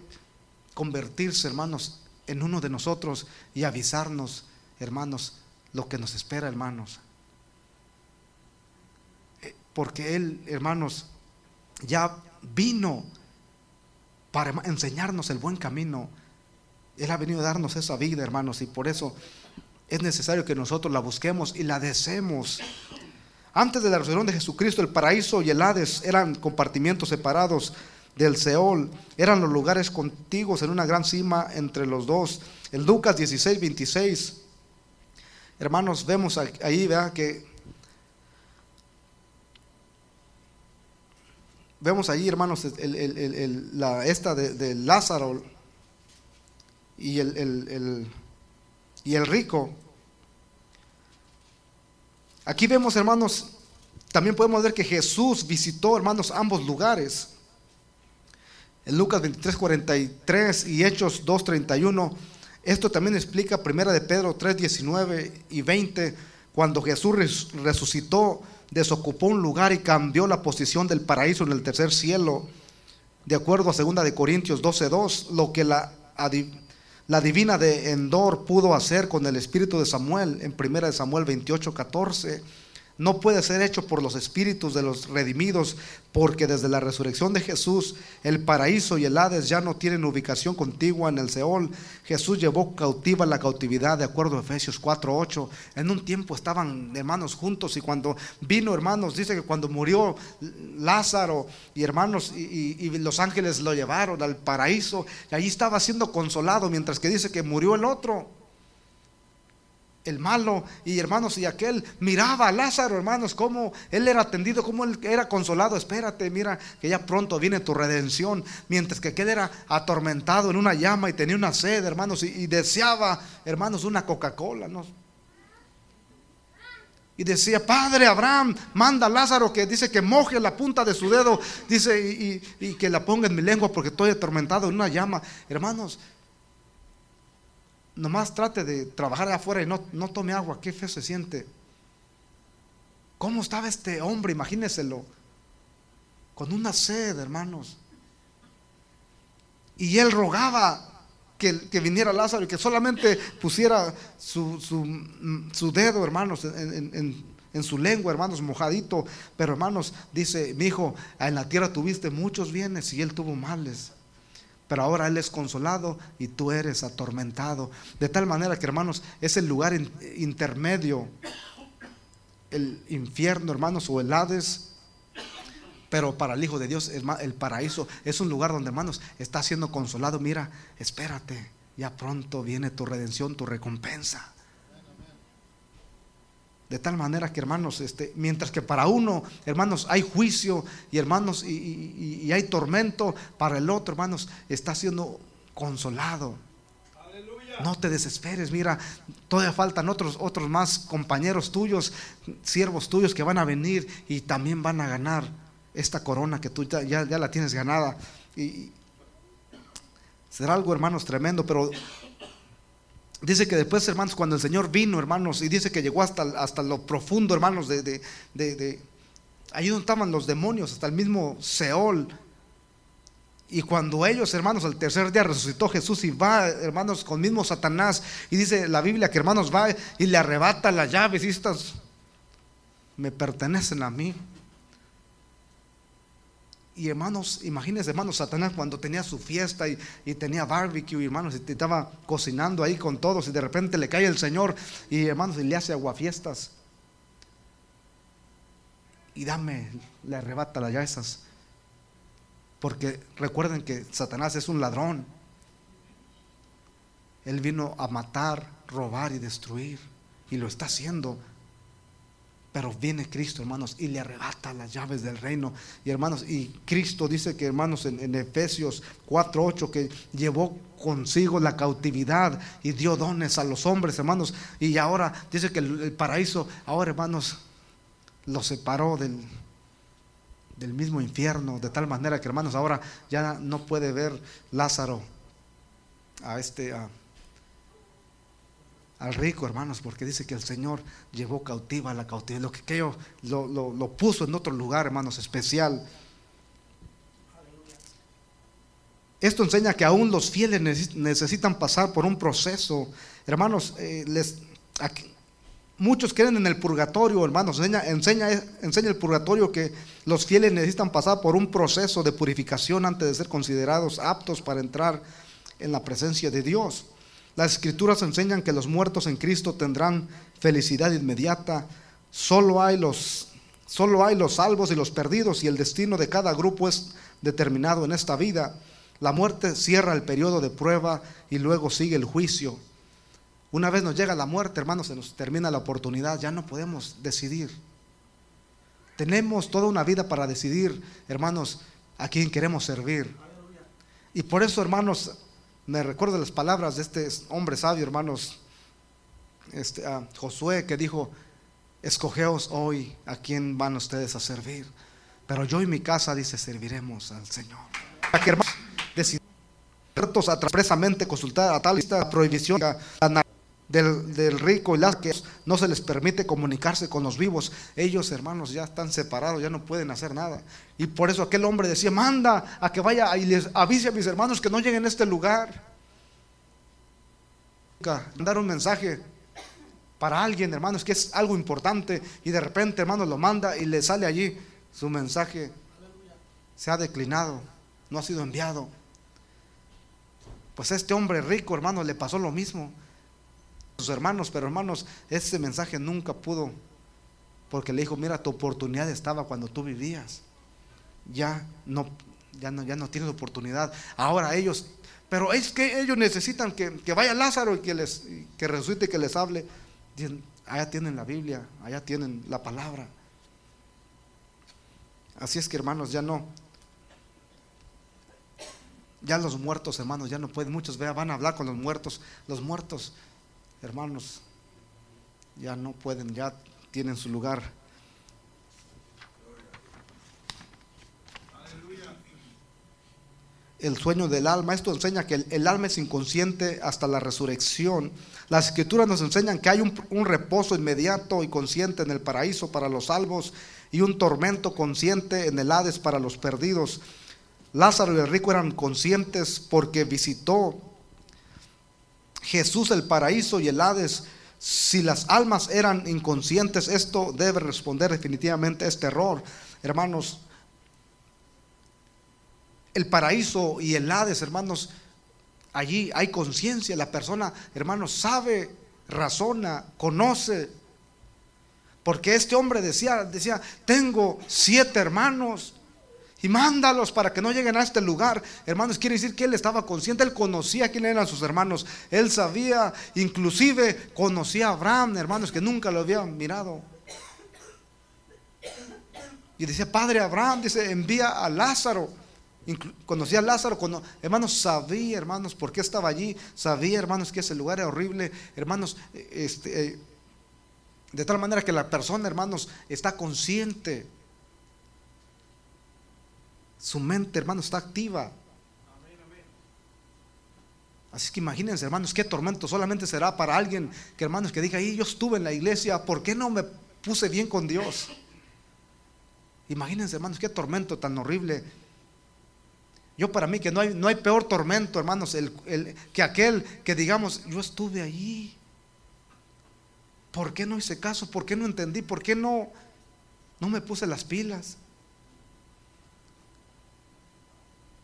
convertirse, hermanos, en uno de nosotros y avisarnos, hermanos, lo que nos espera, hermanos. Porque Él, hermanos, ya vino para enseñarnos el buen camino. Él ha venido a darnos esa vida, hermanos, y por eso es necesario que nosotros la busquemos y la deseemos antes de la resurrección de Jesucristo, el paraíso y el Hades eran compartimientos separados del Seol. Eran los lugares contiguos en una gran cima entre los dos. En Lucas 16, 26, hermanos, vemos ahí, vea que vemos ahí, hermanos, la, esta de, Lázaro y el, y el rico. Aquí vemos, hermanos, también podemos ver que Jesús visitó, hermanos, ambos lugares. En Lucas 23, 43 y Hechos 2, 31. Esto también explica Primera de Pedro 3, 19 y 20. Cuando Jesús resucitó, desocupó un lugar y cambió la posición del paraíso en el tercer cielo. De acuerdo a 2 de Corintios 12, 2, lo que la la divina de Endor pudo hacer con el espíritu de Samuel en 1 Samuel 28, 14 no puede ser hecho por los espíritus de los redimidos, porque desde la resurrección de Jesús el paraíso y el Hades ya no tienen ubicación contigua en el Seol. Jesús llevó cautiva la cautividad, de acuerdo a Efesios 4:8. En un tiempo estaban hermanos juntos y cuando vino hermanos, dice que cuando murió Lázaro y hermanos y, los ángeles lo llevaron al paraíso, y allí estaba siendo consolado, mientras que dice que murió el otro el malo y hermanos y aquel miraba a Lázaro hermanos como él era atendido como él era consolado. Espérate mira que ya pronto viene tu redención. Mientras que aquel era atormentado en una llama y tenía una sed hermanos y, deseaba hermanos una Coca-Cola ¿no? y decía Padre Abraham manda a Lázaro que dice que moje la punta de su dedo dice y, y que la ponga en mi lengua porque estoy atormentado en una llama hermanos nomás trate de trabajar afuera y no, no tome agua, qué feo se siente. ¿Cómo estaba este hombre? Imagíneselo. Con una sed, hermanos. Y él rogaba que, viniera Lázaro y que solamente pusiera su, su, dedo, hermanos, en, en, su lengua, hermanos, mojadito. Pero, hermanos, dice, mi hijo, en la tierra tuviste muchos bienes y él tuvo males. Pero ahora Él es consolado y tú eres atormentado. De tal manera que, hermanos, es el lugar intermedio, el infierno, hermanos, o el Hades. Pero para el Hijo de Dios, el paraíso es un lugar donde, hermanos, está siendo consolado. Mira, espérate, ya pronto viene tu redención, tu recompensa. De tal manera que, hermanos, este, mientras que para uno, hermanos, hay juicio y hermanos, y, hay tormento, para el otro, hermanos, está siendo consolado. No te desesperes, mira, todavía faltan otros, otros más compañeros tuyos, siervos tuyos que van a venir y también van a ganar esta corona que tú ya, ya la tienes ganada. Y será algo, hermanos, tremendo, pero Dice que después, hermanos, cuando el Señor vino, hermanos, y dice que llegó hasta, hasta lo profundo, hermanos, de, de, de, ahí donde estaban los demonios, hasta el mismo Seol. Y cuando ellos, hermanos, al tercer día resucitó Jesús y va, hermanos, con mismo Satanás, y dice la Biblia que, hermanos, va y le arrebata las llaves y estas me pertenecen a mí. Y hermanos, imagínense, hermanos, Satanás cuando tenía su fiesta y, tenía barbecue, hermanos, y estaba cocinando ahí con todos, y de repente le cae el Señor, y hermanos, y le hace aguafiestas. Y dame, le arrebata las llaves. Porque recuerden que Satanás es un ladrón. Él vino a matar, robar y destruir. Y lo está haciendo. Pero viene Cristo, hermanos, y le arrebata las llaves del reino. Y hermanos, y Cristo dice que, hermanos, en, en Efesios 4:8, que llevó consigo la cautividad y dio dones a los hombres, hermanos. Y ahora dice que el, paraíso, ahora, hermanos, lo separó del, del mismo infierno, de tal manera que, hermanos, ahora ya no puede ver Lázaro a este. Al rico, hermanos, porque dice que el Señor llevó cautiva la cautividad, lo que lo, lo, lo, puso en otro lugar, hermanos, especial. Esto enseña que aún los fieles necesitan pasar por un proceso. Hermanos, eh, les, aquí, muchos creen en el purgatorio, hermanos. Enseña, enseña, enseña el purgatorio que los fieles necesitan pasar por un proceso de purificación antes de ser considerados aptos para entrar en la presencia de Dios. Las escrituras enseñan que los muertos en Cristo tendrán felicidad inmediata. Solo hay los solo hay los salvos y los perdidos y el destino de cada grupo es determinado en esta vida. La muerte cierra el periodo de prueba y luego sigue el juicio. Una vez nos llega la muerte, hermanos, se nos termina la oportunidad, ya no podemos decidir. Tenemos toda una vida para decidir, hermanos, a quién queremos servir. Y por eso, hermanos, me recuerdo las palabras de este hombre sabio, hermanos, este, Josué, que dijo, escogeos hoy a quién van ustedes a servir. Pero yo y mi casa, dice, serviremos al Señor. Que hermanos decidimos expresamente consultar a tal lista prohibición del, rico y las que no se les permite comunicarse con los vivos. Ellos, hermanos, ya están separados, ya no pueden hacer nada. Y por eso aquel hombre decía, manda a que vaya y les avise a mis hermanos que no lleguen a este lugar. Mandar un mensaje para alguien, hermanos, que es algo importante y de repente, hermanos, lo manda y le sale allí su mensaje. Se ha declinado, no ha sido enviado. Pues a este hombre rico, hermanos, le pasó lo mismo sus hermanos, pero hermanos, ese mensaje nunca pudo, porque le dijo, mira, tu oportunidad estaba cuando tú vivías. Ya no, ya no, ya no tienes oportunidad. Ahora ellos, pero es que ellos necesitan que, que vaya Lázaro y que les que resucite y que les hable. Allá tienen la Biblia, allá tienen la palabra. Así es que hermanos, ya no. Ya los muertos, hermanos, ya no pueden. Muchos van a hablar con los muertos. Los muertos hermanos, ya no pueden, ya tienen su lugar. El sueño del alma, esto enseña que el, alma es inconsciente hasta la resurrección. Las escrituras nos enseñan que hay un, un reposo inmediato y consciente en el paraíso para los salvos y un tormento consciente en el Hades para los perdidos. Lázaro y el rico eran conscientes porque visitó Jesús el paraíso y el Hades, si las almas eran inconscientes, esto debe responder definitivamente a este error. Hermanos, el paraíso y el Hades, hermanos, allí hay conciencia, la persona, hermanos, sabe, razona, conoce. Porque este hombre decía, decía, tengo siete hermanos y mándalos para que no lleguen a este lugar. Hermanos, quiere decir que él estaba consciente, él conocía quién eran sus hermanos. Él sabía, inclusive conocía a Abraham, hermanos, que nunca lo habían mirado. Y decía, Padre Abraham, dice, envía a Lázaro. Conocía a Lázaro, cuando, hermanos, sabía, hermanos, por qué estaba allí. Sabía, hermanos, que ese lugar era horrible. Hermanos, este, de tal manera que la persona, hermanos, está consciente su mente, hermano, está activa. Así que imagínense, hermanos, qué tormento solamente será para alguien que, hermanos, que diga, yo estuve en la iglesia, ¿por qué no me puse bien con Dios? Imagínense, hermanos, qué tormento tan horrible. Yo para mí que no hay, no hay peor tormento, hermanos, el, que aquel que digamos, yo estuve allí. ¿Por qué no hice caso? ¿Por qué no entendí? ¿Por qué no, no me puse las pilas?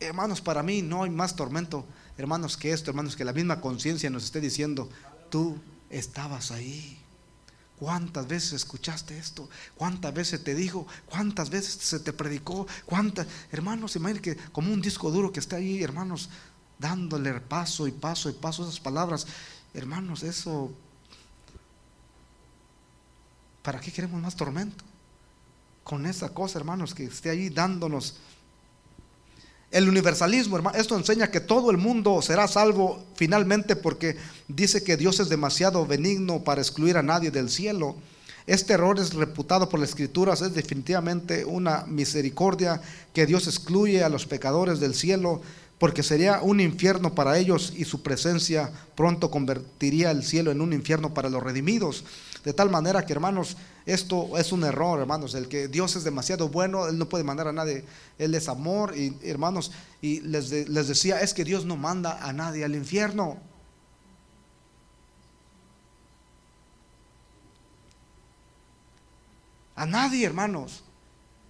Hermanos, para mí no hay más tormento, hermanos, que esto, hermanos, que la misma conciencia nos esté diciendo, tú estabas ahí. ¿Cuántas veces escuchaste esto? ¿Cuántas veces te dijo? ¿Cuántas veces se te predicó? ¿Cuántas? Hermanos, imagínense que como un disco duro que está ahí, hermanos, dándole paso y paso y paso esas palabras. Hermanos, eso ¿Para qué queremos más tormento? Con esa cosa, hermanos, que esté ahí dándonos. El universalismo, hermano, esto enseña que todo el mundo será salvo finalmente porque dice que Dios es demasiado benigno para excluir a nadie del cielo. Este error es reputado por las escrituras, es definitivamente una misericordia que Dios excluye a los pecadores del cielo porque sería un infierno para ellos y su presencia pronto convertiría el cielo en un infierno para los redimidos. De tal manera que, hermanos, esto es un error, hermanos. El que Dios es demasiado bueno, Él no puede mandar a nadie. Él es amor, y hermanos, y les, les decía, es que Dios no manda a nadie al infierno. A nadie, hermanos.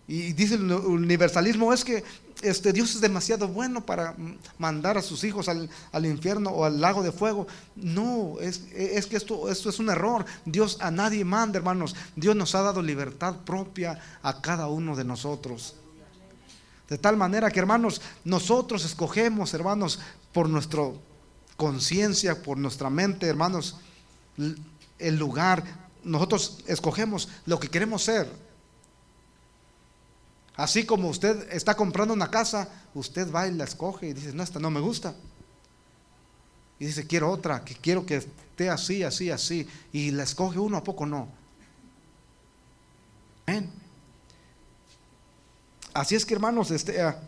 Y dice el universalismo, es que este, Dios es demasiado bueno para mandar a sus hijos al, infierno o al lago de fuego. No, es, que esto, esto es un error. Dios a nadie manda, hermanos. Dios nos ha dado libertad propia a cada uno de nosotros. De tal manera que, hermanos, nosotros escogemos, hermanos, por nuestra conciencia, por nuestra mente, hermanos, el lugar. Nosotros escogemos lo que queremos ser. Así como usted está comprando una casa, usted va y la escoge y dice, no, esta no me gusta. Y dice, quiero otra, que quiero que esté así, así, así. Y la escoge uno, ¿a poco no? Así es que hermanos, este, ah,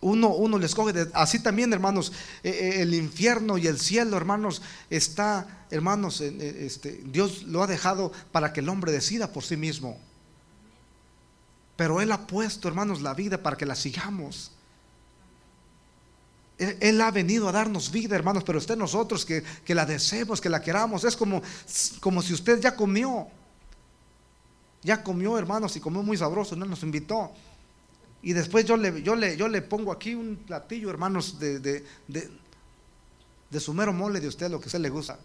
uno, uno le escoge. así también, hermanos, eh, eh, el infierno y el cielo, hermanos, está, hermanos, este, Dios lo ha dejado para que el hombre decida por sí mismo. Pero Él ha puesto, hermanos, la vida para que la sigamos. Él, ha venido a darnos vida, hermanos, pero usted nosotros que, la deseemos, que la queramos. Es como, como si usted ya comió. Ya comió, hermanos, y comió muy sabroso, no nos invitó. Y después yo le, yo le, yo le pongo aquí un platillo, hermanos, de, de, de, de su mero mole de usted, lo que a usted le gusta.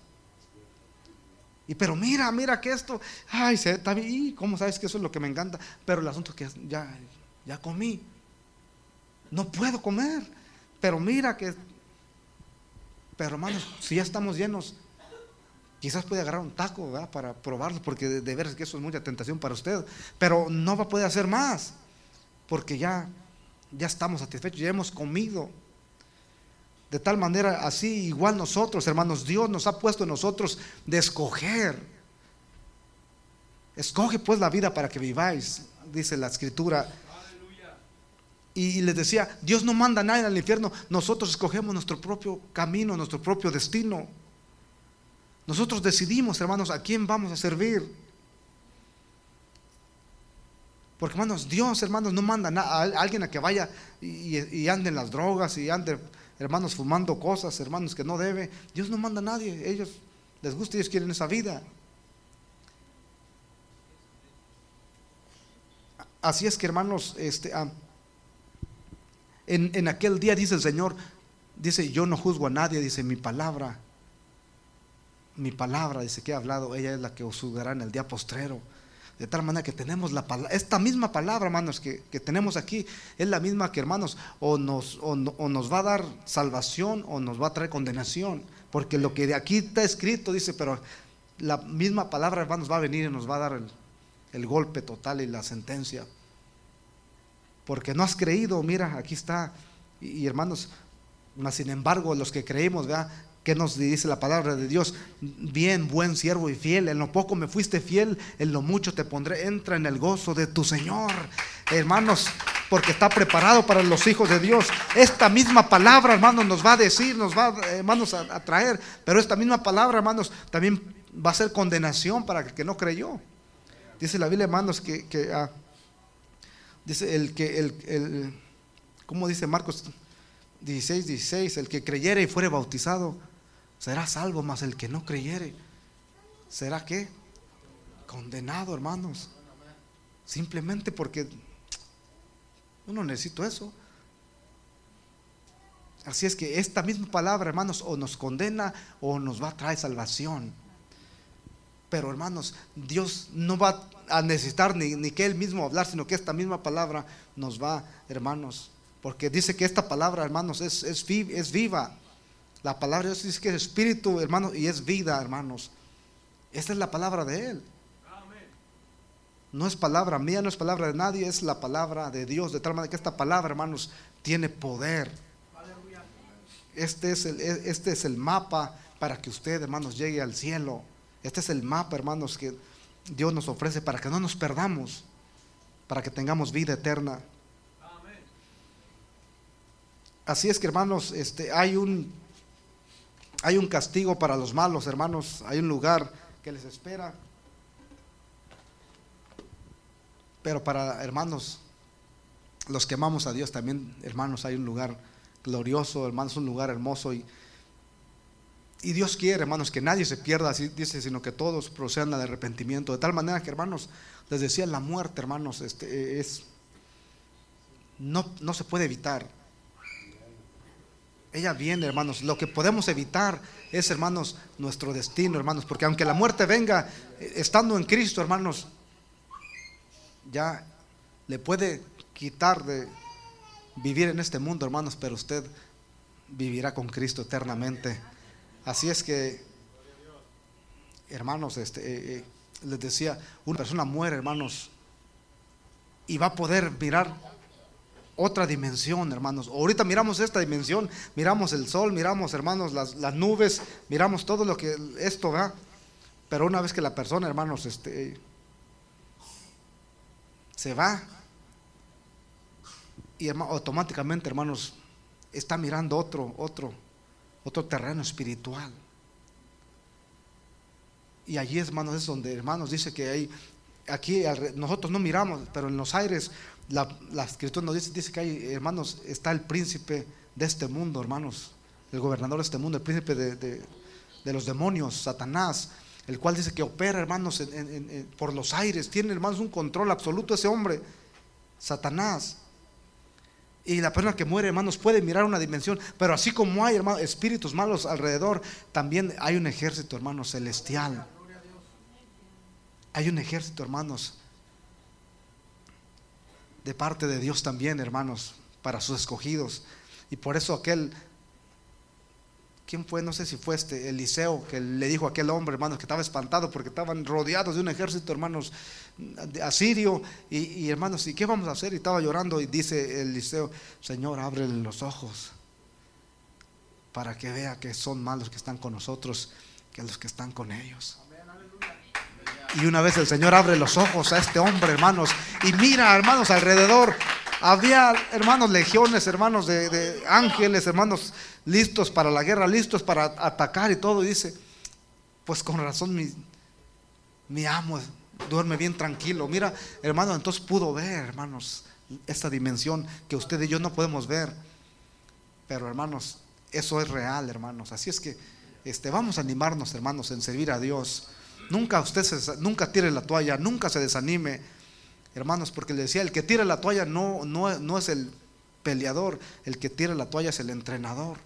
Y pero mira, mira que esto, ay, se, está bien, ¿cómo sabes que eso es lo que me encanta? Pero el asunto es que ya, ya comí. No puedo comer. Pero mira que, pero hermanos, si ya estamos llenos, quizás puede agarrar un taco para probarlo, porque de, de veras que eso es mucha tentación para usted. Pero no va a poder hacer más, porque ya, ya estamos satisfechos, ya hemos comido. De tal manera, así igual nosotros, hermanos, Dios nos ha puesto en nosotros de escoger. Escoge pues la vida para que viváis, dice la escritura. Y les decía, Dios no manda a nadie al infierno, nosotros escogemos nuestro propio camino, nuestro propio destino. Nosotros decidimos, hermanos, a quién vamos a servir. Porque, hermanos, Dios, hermanos, no manda a alguien a que vaya y, y ande en las drogas y ande hermanos fumando cosas, hermanos que no debe. Dios no manda a nadie, ellos les gusta, ellos quieren esa vida. Así es que hermanos, este, ah, en, en aquel día dice el Señor, dice, yo no juzgo a nadie, dice mi palabra, mi palabra, dice que he hablado, ella es la que os juzgará en el día postrero. De tal manera que tenemos la palabra, esta misma palabra, hermanos, que, tenemos aquí, es la misma que, hermanos, o nos, o, nos va a dar salvación o nos va a traer condenación. Porque lo que de aquí está escrito, dice, pero la misma palabra, hermanos, va a venir y nos va a dar el, golpe total y la sentencia. Porque no has creído, mira, aquí está. Y, hermanos, sin embargo, los que creímos, ¿verdad? ¿Qué nos dice la palabra de Dios? Bien, buen siervo y fiel. En lo poco me fuiste fiel, en lo mucho te pondré. Entra en el gozo de tu Señor. Hermanos, porque está preparado para los hijos de Dios. Esta misma palabra, hermanos, nos va a decir, nos va, hermanos, a, traer. Pero esta misma palabra, hermanos, también va a ser condenación para el que no creyó. Dice la Biblia, hermanos, que, ah, dice el que, el, el, ¿cómo dice Marcos 16, 16? El que creyere y fuere bautizado será salvo, mas el que no creyere, ¿será qué? Condenado, hermanos. Simplemente porque uno necesito eso. Así es que esta misma palabra, hermanos, o nos condena o nos va a traer salvación. Pero hermanos, Dios no va a necesitar ni, que Él mismo hablar, sino que esta misma palabra nos va, hermanos. Porque dice que esta palabra, hermanos, es, es viva. La palabra de Dios dice que es espíritu, hermanos, y es vida, hermanos. Esta es la palabra de Él. no es palabra mía, no es palabra de nadie, es la palabra de Dios, de tal manera que esta palabra, hermanos, tiene poder. Este es el, este es el mapa para que usted, hermanos, llegue al cielo. Este es el mapa, hermanos, que Dios nos ofrece para que no nos perdamos, para que tengamos vida eterna. Así es que, hermanos, este, hay un hay un castigo para los malos, hermanos. Hay un lugar que les espera. Pero para hermanos, los que amamos a Dios también, hermanos, hay un lugar glorioso, hermanos, un lugar hermoso. Y, y Dios quiere, hermanos, que nadie se pierda, así dice, sino que todos procedan al arrepentimiento. De tal manera que, hermanos, les decía, la muerte, hermanos, este, es, no, no se puede evitar. Ella viene, hermanos. Lo que podemos evitar es, hermanos, nuestro destino, hermanos. Porque aunque la muerte venga, estando en Cristo, hermanos, ya le puede quitar de vivir en este mundo, hermanos, pero usted vivirá con Cristo eternamente. Así es que, hermanos, este, eh, eh, les decía, una persona muere, hermanos, y va a poder mirar otra dimensión, hermanos. Ahorita miramos esta dimensión, miramos el sol, miramos, hermanos, las, nubes, miramos todo lo que esto va. Pero una vez que la persona, hermanos, este, se va, y automáticamente, hermanos, está mirando otro, otro, otro terreno espiritual. Y allí, hermanos, es donde, hermanos, dice que hay, aquí nosotros no miramos, pero en los aires la, escritura nos dice, dice que hay, hermanos, está el príncipe de este mundo, hermanos, el gobernador de este mundo, el príncipe de, los demonios, Satanás, el cual dice que opera, hermanos, por los aires, tiene, hermanos, un control absoluto ese hombre, Satanás. Y la persona que muere, hermanos, puede mirar una dimensión, pero así como hay, hermanos, espíritus malos alrededor, también hay un ejército, hermanos, celestial. Hay un ejército, hermanos, de parte de Dios también, hermanos, para sus escogidos. Y por eso aquel, ¿quién fue? No sé si fue este Eliseo que le dijo a aquel hombre, hermanos, que estaba espantado porque estaban rodeados de un ejército, hermanos, asirio. Y, hermanos, ¿y qué vamos a hacer? Y estaba llorando y dice Eliseo, Señor, ábrele los ojos para que vea que son malos que están con nosotros que los que están con ellos. Y una vez el Señor abre los ojos a este hombre, hermanos, y mira, hermanos, alrededor. Había, hermanos, legiones, hermanos de, ángeles, hermanos listos para la guerra, listos para atacar y todo. Y dice, pues con razón mi, amo duerme bien tranquilo. Mira, hermano, entonces pudo ver, hermanos, esta dimensión que usted y yo no podemos ver. Pero, hermanos, eso es real, hermanos. Así es que este, vamos a animarnos, hermanos, en servir a Dios. Nunca usted se, nunca tire la toalla, nunca se desanime, hermanos, porque le decía, el que tira la toalla no, no, no es el peleador, el que tira la toalla es el entrenador.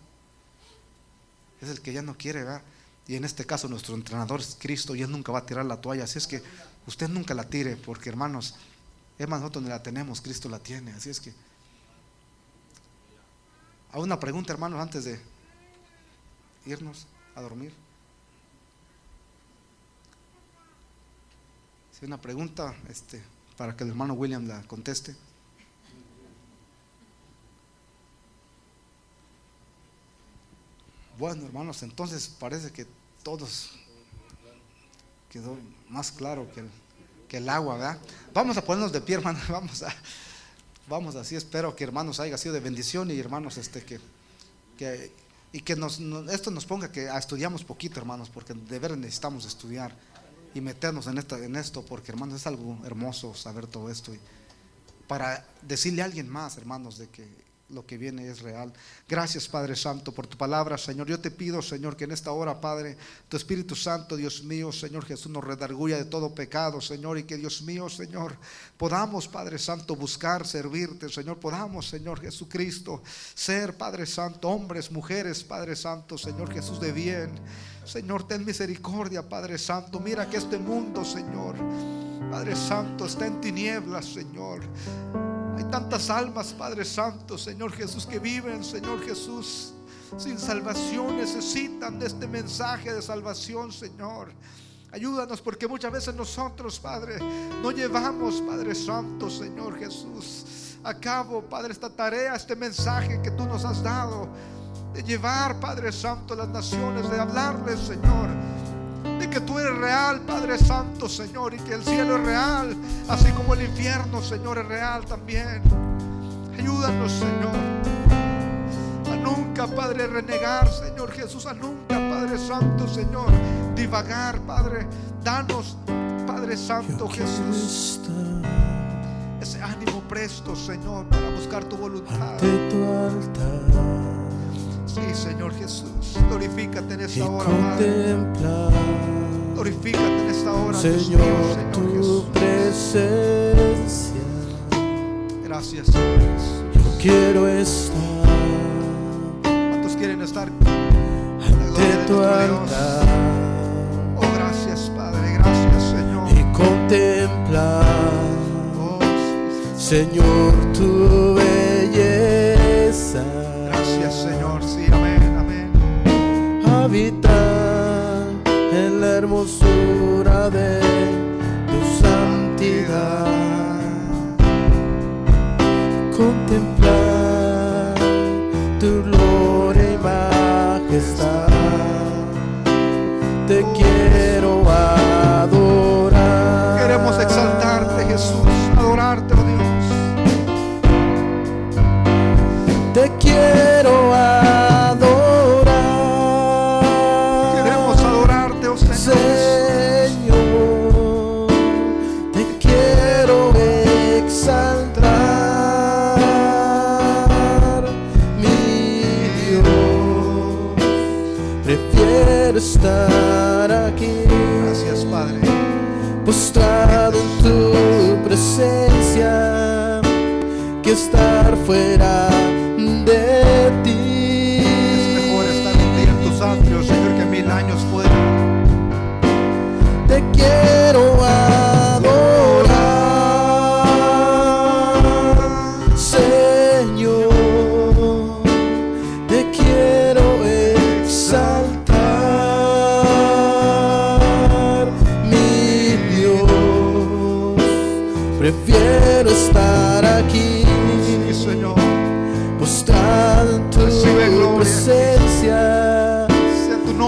Es el que ya no quiere, ¿verdad? Y en este caso nuestro entrenador es Cristo y Él nunca va a tirar la toalla. Así es que usted nunca la tire, porque hermanos, es más, nosotros donde la tenemos, Cristo la tiene. Así es que... A una pregunta, hermanos, antes de irnos a dormir. Una pregunta este, para que el hermano William la conteste. Bueno, hermanos, entonces parece que todos quedó más claro que el, que el agua, ¿verdad? Vamos a ponernos de pie, hermanos, vamos a, vamos así, espero que hermanos haya sido de bendición y hermanos, este, que, que y que nos, esto nos ponga que estudiamos poquito, hermanos, porque de ver necesitamos estudiar y meternos en, esta, en esto, porque hermanos, es algo hermoso saber todo esto. Y para decirle a alguien más, hermanos, de que lo que viene es real. Gracias, Padre Santo, por tu palabra, Señor. Yo te pido, Señor, que en esta hora, Padre, tu Espíritu Santo, Dios mío, Señor Jesús, nos redarguya de todo pecado, Señor, y que Dios mío, Señor, podamos, Padre Santo, buscar, servirte, Señor, podamos, Señor Jesucristo, ser, Padre Santo, hombres, mujeres, Padre Santo, Señor Jesús de bien. Señor, ten misericordia, Padre Santo. Mira que este mundo, Señor, Padre Santo, está en tinieblas, Señor. Hay tantas almas, Padre Santo, Señor Jesús, que viven, Señor Jesús, sin salvación. Necesitan de este mensaje de salvación, Señor. Ayúdanos porque muchas veces nosotros, Padre, no llevamos, Padre Santo, Señor Jesús, a cabo, Padre, esta tarea, este mensaje que tú nos has dado, de llevar, Padre Santo, a las naciones, de hablarles, Señor, que tú eres real, Padre Santo, Señor, y que el cielo es real, así como el infierno, Señor, es real también. Ayúdanos, Señor. A nunca, Padre, renegar, Señor Jesús. A nunca, Padre Santo, Señor, divagar, Padre. Danos, Padre Santo Jesús. Ese ánimo presto, Señor, para buscar tu voluntad. Sí, Señor Jesús. Glorifícate en esta hora, Padre. Glorifícate en esta hora, Señor, Señor tu Jesús. presencia. Gracias, Señor Jesús. Yo quiero estar ¿Cuántos quieren estar ante de tu altar Oh, gracias, Padre. Gracias, Señor. y contemplar, Oh, sí, sí. Señor, tu hermosura de tu santidad. Contemplar tu gloria y majestad. Te quiero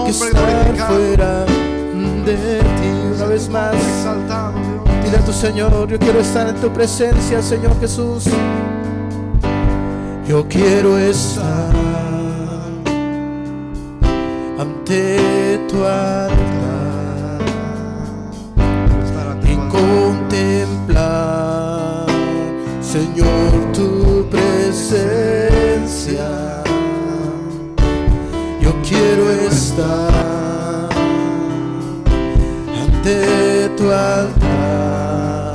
que estar fuera de ti una vez más. Dile a tu Señor, yo quiero estar en tu presencia, Señor Jesús. Yo quiero estar ante tu altar y contemplar, Señor, tu presencia. Ante tu altar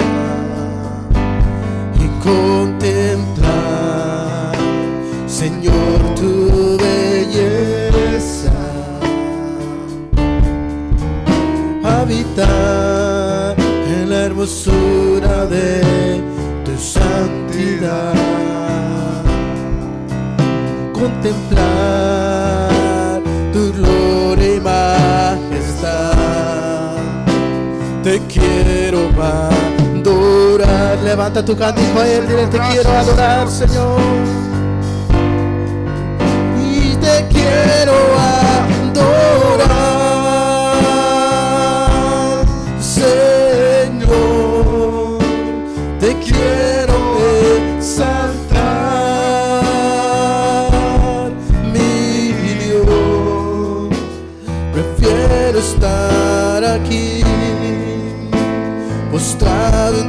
y contemplar, Señor, tu belleza. Habitar en la hermosura de tu santidad contemplar Levanta tu cántico a dile te quiero adorar, Señor. Y te quiero adorar, Señor. Te quiero exaltar, mi Dios. Prefiero estar aquí, postrado en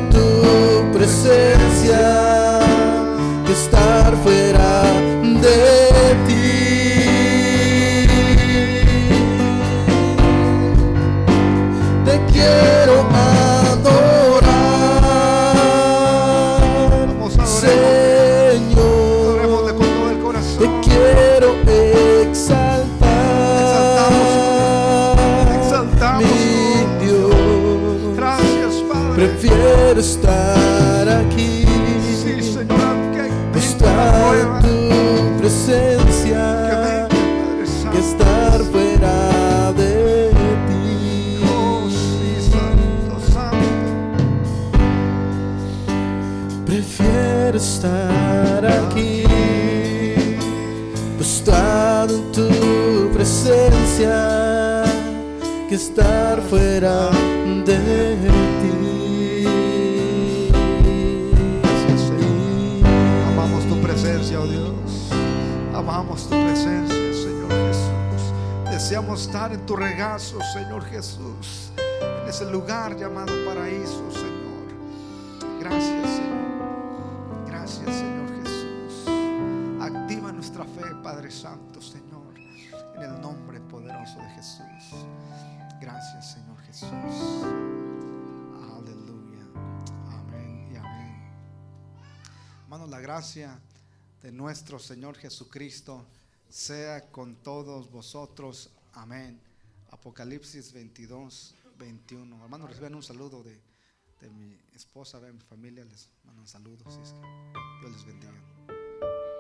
la gracia de nuestro Señor Jesucristo sea con todos vosotros. Amén. Apocalipsis 22, 21. Hermanos, reciban un saludo de, de mi esposa, de mi familia. Les mandan saludos. Dios les bendiga.